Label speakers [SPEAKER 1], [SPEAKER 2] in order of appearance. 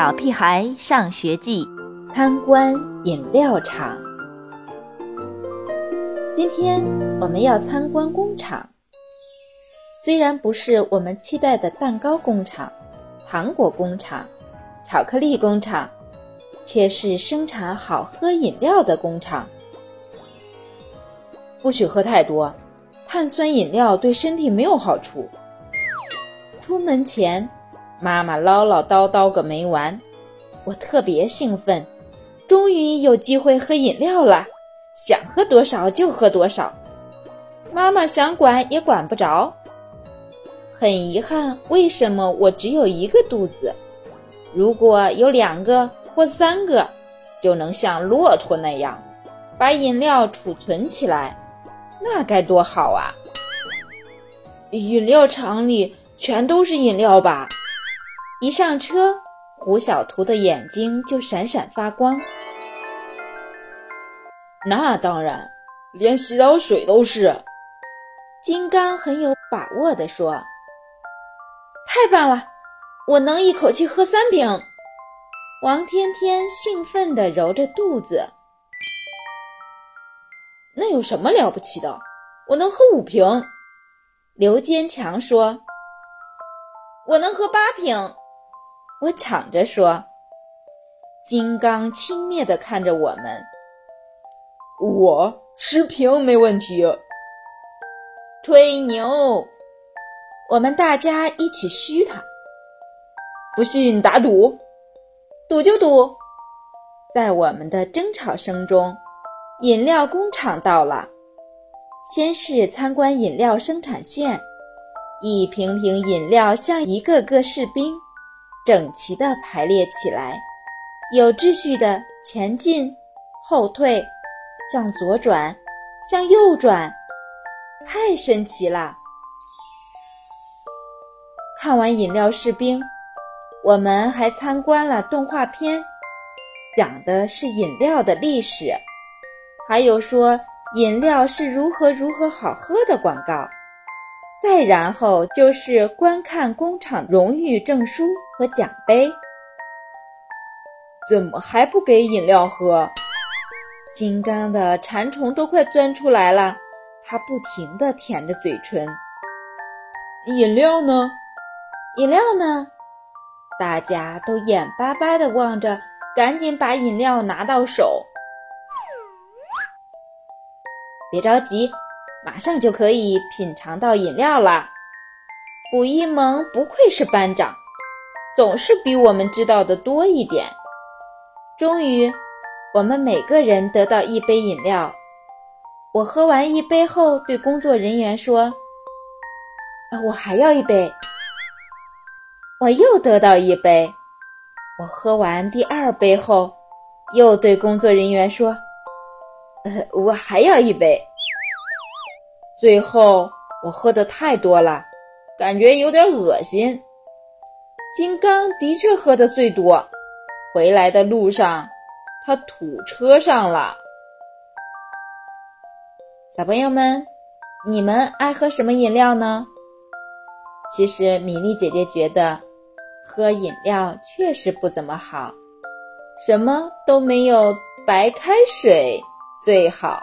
[SPEAKER 1] 小屁孩上学记》
[SPEAKER 2] 参观饮料厂。今天我们要参观工厂，虽然不是我们期待的蛋糕工厂、糖果工厂、巧克力工厂，却是生产好喝饮料的工厂。不许喝太多，碳酸饮料对身体没有好处。出门前。妈妈唠唠叨叨个没完，我特别兴奋，终于有机会喝饮料了，想喝多少就喝多少。妈妈想管也管不着。很遗憾，为什么我只有一个肚子？如果有两个或三个，就能像骆驼那样，把饮料储存起来，那该多好啊！饮料厂里全都是饮料吧？一上车，胡小图的眼睛就闪闪发光。
[SPEAKER 3] 那当然，连洗澡水都是。
[SPEAKER 2] 金刚很有把握地说：“太棒了，我能一口气喝三瓶。”王天天兴奋地揉着肚子。
[SPEAKER 3] 那有什么了不起的？我能喝五瓶。
[SPEAKER 2] 刘坚强说：“我能喝八瓶。”我抢着说：“金刚轻蔑地看着我们，
[SPEAKER 3] 我十瓶没问题。”
[SPEAKER 2] 吹牛！我们大家一起嘘他。
[SPEAKER 3] 不信打赌，
[SPEAKER 2] 赌就赌！在我们的争吵声中，饮料工厂到了。先是参观饮料生产线，一瓶瓶饮料像一个个士兵。整齐地排列起来，有秩序地前进、后退，向左转，向右转，太神奇了！看完饮料士兵，我们还参观了动画片，讲的是饮料的历史，还有说饮料是如何如何好喝的广告。再然后就是观看工厂荣誉证书和奖杯。
[SPEAKER 3] 怎么还不给饮料喝？
[SPEAKER 2] 金刚的馋虫都快钻出来了，他不停地舔着嘴唇。
[SPEAKER 3] 饮料呢？
[SPEAKER 2] 饮料呢？大家都眼巴巴地望着，赶紧把饮料拿到手。别着急。马上就可以品尝到饮料了。卜一萌不愧是班长，总是比我们知道的多一点。终于，我们每个人得到一杯饮料。我喝完一杯后，对工作人员说：“我还要一杯。”我又得到一杯。我喝完第二杯后，又对工作人员说：“呃，我还要一杯。”最后，我喝的太多了，感觉有点恶心。金刚的确喝的最多，回来的路上，他吐车上了。小朋友们，你们爱喝什么饮料呢？其实米粒姐姐觉得，喝饮料确实不怎么好，什么都没有白开水最好。